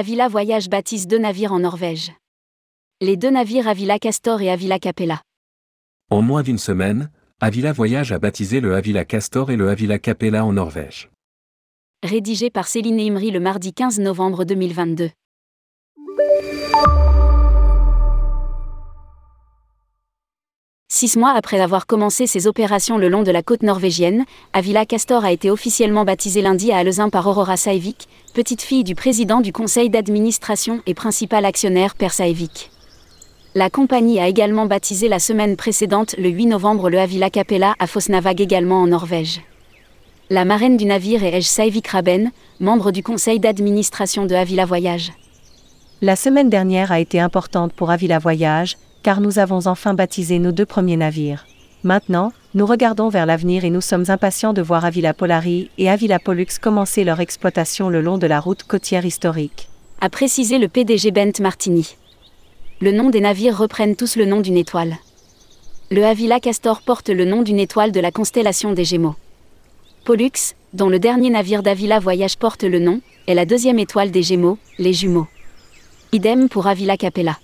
Avila Voyage baptise deux navires en Norvège. Les deux navires Avila Castor et Avila Capella. En moins d'une semaine, Avila Voyage a baptisé le Avila Castor et le Avila Capella en Norvège. Rédigé par Céline Imri le mardi 15 novembre 2022. Six mois après avoir commencé ses opérations le long de la côte norvégienne, Avila Castor a été officiellement baptisé lundi à Alezin par Aurora Saivik, petite fille du président du conseil d'administration et principal actionnaire Per Saivik. La compagnie a également baptisé la semaine précédente, le 8 novembre, le Avila Capella à Fosnavag également en Norvège. La marraine du navire est Ej Saivik Raben, membre du conseil d'administration de Avila Voyage. La semaine dernière a été importante pour Avila Voyage, car nous avons enfin baptisé nos deux premiers navires. Maintenant, nous regardons vers l'avenir et nous sommes impatients de voir Avila Polari et Avila Pollux commencer leur exploitation le long de la route côtière historique. A précisé le PDG Bent Martini. Le nom des navires reprennent tous le nom d'une étoile. Le Avila Castor porte le nom d'une étoile de la constellation des Gémeaux. Pollux, dont le dernier navire d'Avila Voyage porte le nom, est la deuxième étoile des Gémeaux, les jumeaux. Idem pour Avila Capella.